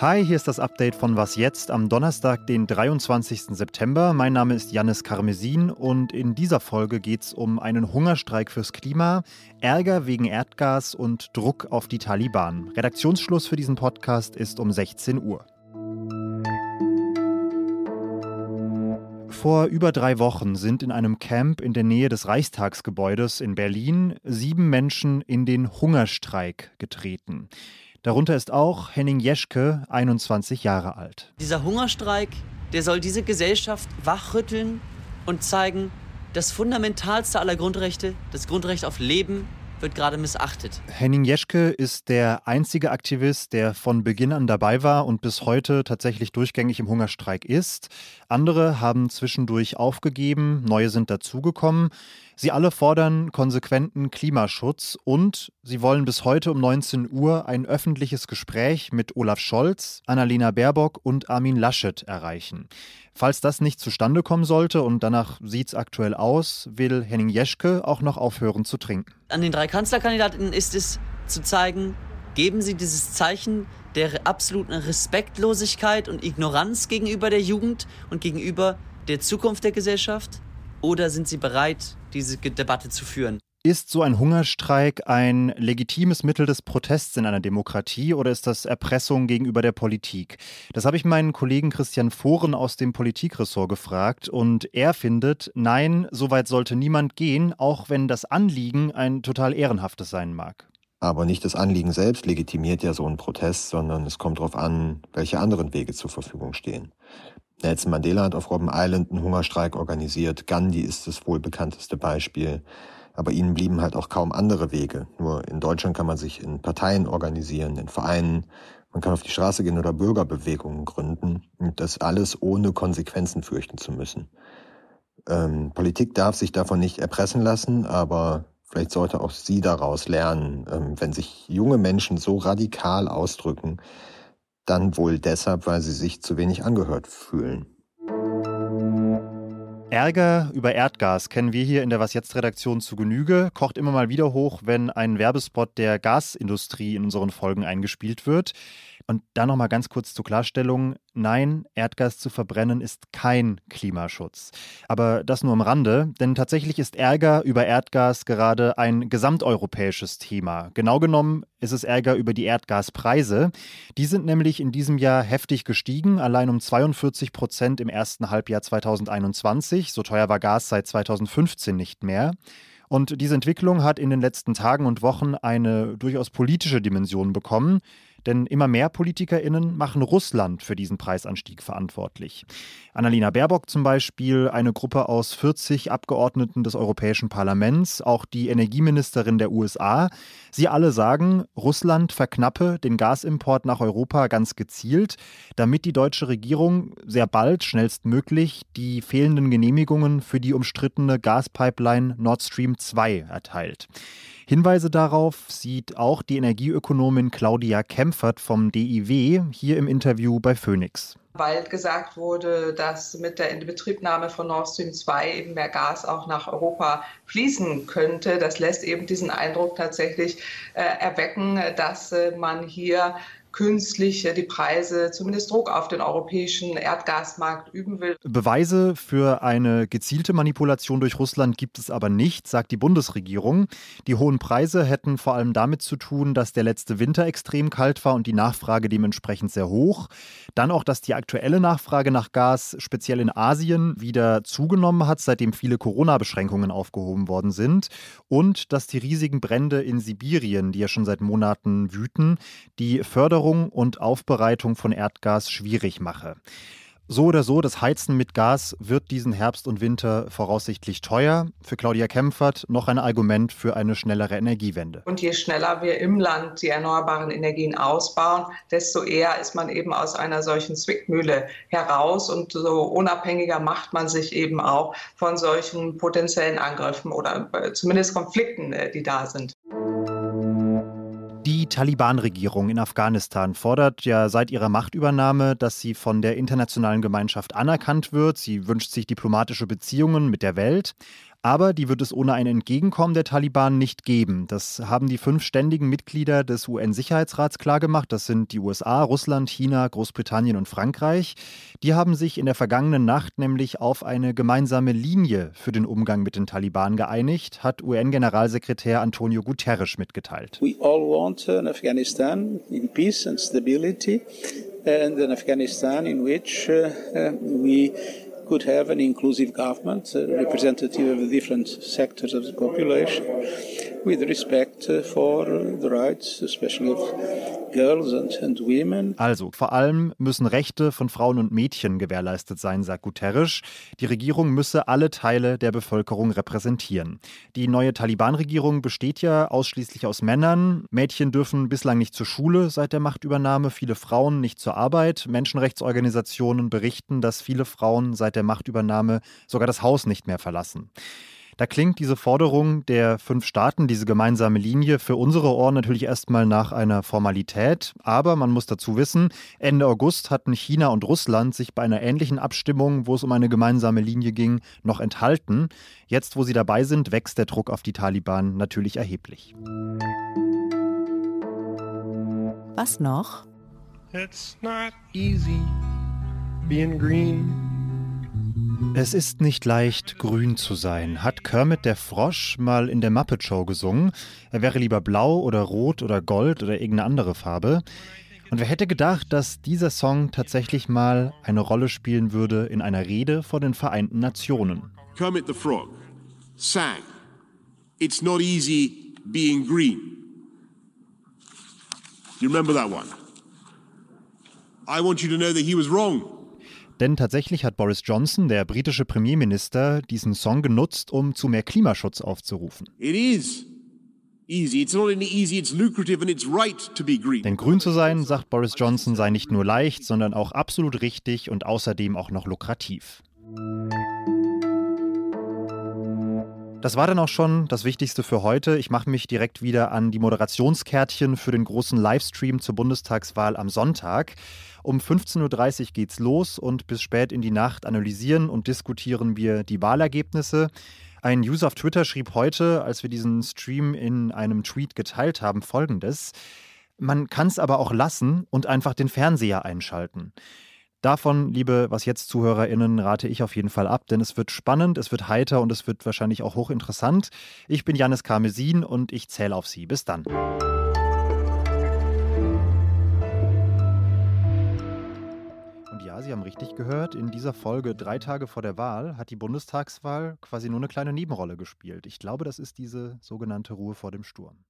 Hi, hier ist das Update von Was jetzt am Donnerstag, den 23. September. Mein Name ist Jannis Karmesin und in dieser Folge geht es um einen Hungerstreik fürs Klima, Ärger wegen Erdgas und Druck auf die Taliban. Redaktionsschluss für diesen Podcast ist um 16 Uhr. Vor über drei Wochen sind in einem Camp in der Nähe des Reichstagsgebäudes in Berlin sieben Menschen in den Hungerstreik getreten. Darunter ist auch Henning Jeschke, 21 Jahre alt. Dieser Hungerstreik, der soll diese Gesellschaft wachrütteln und zeigen, das fundamentalste aller Grundrechte, das Grundrecht auf Leben, wird gerade missachtet. Henning Jeschke ist der einzige Aktivist, der von Beginn an dabei war und bis heute tatsächlich durchgängig im Hungerstreik ist. Andere haben zwischendurch aufgegeben, neue sind dazugekommen. Sie alle fordern konsequenten Klimaschutz und sie wollen bis heute um 19 Uhr ein öffentliches Gespräch mit Olaf Scholz, Annalena Baerbock und Armin Laschet erreichen. Falls das nicht zustande kommen sollte, und danach sieht es aktuell aus, will Henning Jeschke auch noch aufhören zu trinken. An den drei Kanzlerkandidaten ist es zu zeigen, geben Sie dieses Zeichen der absoluten Respektlosigkeit und Ignoranz gegenüber der Jugend und gegenüber der Zukunft der Gesellschaft? Oder sind Sie bereit, diese Debatte zu führen? Ist so ein Hungerstreik ein legitimes Mittel des Protests in einer Demokratie oder ist das Erpressung gegenüber der Politik? Das habe ich meinen Kollegen Christian Fohren aus dem Politikressort gefragt und er findet, nein, so weit sollte niemand gehen, auch wenn das Anliegen ein total ehrenhaftes sein mag. Aber nicht das Anliegen selbst legitimiert ja so einen Protest, sondern es kommt darauf an, welche anderen Wege zur Verfügung stehen. Nelson Mandela hat auf Robben Island einen Hungerstreik organisiert. Gandhi ist das wohl bekannteste Beispiel. Aber ihnen blieben halt auch kaum andere Wege. Nur in Deutschland kann man sich in Parteien organisieren, in Vereinen. Man kann auf die Straße gehen oder Bürgerbewegungen gründen. Und das alles ohne Konsequenzen fürchten zu müssen. Ähm, Politik darf sich davon nicht erpressen lassen, aber vielleicht sollte auch sie daraus lernen, ähm, wenn sich junge Menschen so radikal ausdrücken, dann wohl deshalb, weil sie sich zu wenig angehört fühlen. Ärger über Erdgas kennen wir hier in der Was jetzt Redaktion zu Genüge, kocht immer mal wieder hoch, wenn ein Werbespot der Gasindustrie in unseren Folgen eingespielt wird. Und da nochmal ganz kurz zur Klarstellung. Nein, Erdgas zu verbrennen ist kein Klimaschutz. Aber das nur am Rande, denn tatsächlich ist Ärger über Erdgas gerade ein gesamteuropäisches Thema. Genau genommen ist es Ärger über die Erdgaspreise. Die sind nämlich in diesem Jahr heftig gestiegen, allein um 42 Prozent im ersten Halbjahr 2021. So teuer war Gas seit 2015 nicht mehr. Und diese Entwicklung hat in den letzten Tagen und Wochen eine durchaus politische Dimension bekommen. Denn immer mehr PolitikerInnen machen Russland für diesen Preisanstieg verantwortlich. Annalena Baerbock zum Beispiel, eine Gruppe aus 40 Abgeordneten des Europäischen Parlaments, auch die Energieministerin der USA. Sie alle sagen, Russland verknappe den Gasimport nach Europa ganz gezielt, damit die deutsche Regierung sehr bald, schnellstmöglich, die fehlenden Genehmigungen für die umstrittene Gaspipeline Nord Stream 2 erteilt. Hinweise darauf sieht auch die Energieökonomin Claudia Kempfert vom DIW hier im Interview bei Phoenix bald gesagt wurde, dass mit der Inbetriebnahme von Nord Stream 2 eben mehr Gas auch nach Europa fließen könnte. Das lässt eben diesen Eindruck tatsächlich äh, erwecken, dass äh, man hier künstlich die Preise, zumindest Druck auf den europäischen Erdgasmarkt üben will. Beweise für eine gezielte Manipulation durch Russland gibt es aber nicht, sagt die Bundesregierung. Die hohen Preise hätten vor allem damit zu tun, dass der letzte Winter extrem kalt war und die Nachfrage dementsprechend sehr hoch. Dann auch, dass die aktuelle Nachfrage nach Gas speziell in Asien wieder zugenommen hat, seitdem viele Corona-Beschränkungen aufgehoben worden sind. Und dass die riesigen Brände in Sibirien, die ja schon seit Monaten wüten, die Förderung Förderung und Aufbereitung von Erdgas schwierig mache. So oder so, das Heizen mit Gas wird diesen Herbst und Winter voraussichtlich teuer. Für Claudia Kempfert noch ein Argument für eine schnellere Energiewende. Und je schneller wir im Land die erneuerbaren Energien ausbauen, desto eher ist man eben aus einer solchen Zwickmühle heraus und so unabhängiger macht man sich eben auch von solchen potenziellen Angriffen oder äh, zumindest Konflikten, äh, die da sind. Die Taliban-Regierung in Afghanistan fordert ja seit ihrer Machtübernahme, dass sie von der internationalen Gemeinschaft anerkannt wird. Sie wünscht sich diplomatische Beziehungen mit der Welt. Aber die wird es ohne ein Entgegenkommen der Taliban nicht geben. Das haben die fünf ständigen Mitglieder des UN-Sicherheitsrats klargemacht. Das sind die USA, Russland, China, Großbritannien und Frankreich. Die haben sich in der vergangenen Nacht nämlich auf eine gemeinsame Linie für den Umgang mit den Taliban geeinigt, hat UN-Generalsekretär Antonio Guterres mitgeteilt. We all want an Afghanistan in peace and stability and an Afghanistan in which uh, uh we could have an inclusive government, uh, representative of the different sectors of the population, uh. Also, vor allem müssen Rechte von Frauen und Mädchen gewährleistet sein, sagt Guterres. Die Regierung müsse alle Teile der Bevölkerung repräsentieren. Die neue Taliban-Regierung besteht ja ausschließlich aus Männern. Mädchen dürfen bislang nicht zur Schule seit der Machtübernahme, viele Frauen nicht zur Arbeit. Menschenrechtsorganisationen berichten, dass viele Frauen seit der Machtübernahme sogar das Haus nicht mehr verlassen. Da klingt diese Forderung der fünf Staaten, diese gemeinsame Linie, für unsere Ohren natürlich erstmal nach einer Formalität. Aber man muss dazu wissen, Ende August hatten China und Russland sich bei einer ähnlichen Abstimmung, wo es um eine gemeinsame Linie ging, noch enthalten. Jetzt, wo sie dabei sind, wächst der Druck auf die Taliban natürlich erheblich. Was noch? It's not easy being green. Es ist nicht leicht, grün zu sein, hat Kermit der Frosch mal in der Muppet Show gesungen. Er wäre lieber blau oder rot oder gold oder irgendeine andere Farbe. Und wer hätte gedacht, dass dieser Song tatsächlich mal eine Rolle spielen würde in einer Rede vor den Vereinten Nationen? Kermit the Frog sang, It's not easy being green. You remember that one? I want you to know that he was wrong. Denn tatsächlich hat Boris Johnson, der britische Premierminister, diesen Song genutzt, um zu mehr Klimaschutz aufzurufen. Denn grün zu sein, sagt Boris Johnson, sei nicht nur leicht, sondern auch absolut richtig und außerdem auch noch lukrativ. Das war dann auch schon das Wichtigste für heute. Ich mache mich direkt wieder an die Moderationskärtchen für den großen Livestream zur Bundestagswahl am Sonntag. Um 15.30 Uhr geht's los und bis spät in die Nacht analysieren und diskutieren wir die Wahlergebnisse. Ein User auf Twitter schrieb heute, als wir diesen Stream in einem Tweet geteilt haben, folgendes. Man kann es aber auch lassen und einfach den Fernseher einschalten. Davon, liebe Was jetzt ZuhörerInnen, rate ich auf jeden Fall ab, denn es wird spannend, es wird heiter und es wird wahrscheinlich auch hochinteressant. Ich bin Janis Karmesin und ich zähle auf Sie. Bis dann. Und ja, Sie haben richtig gehört, in dieser Folge drei Tage vor der Wahl hat die Bundestagswahl quasi nur eine kleine Nebenrolle gespielt. Ich glaube, das ist diese sogenannte Ruhe vor dem Sturm.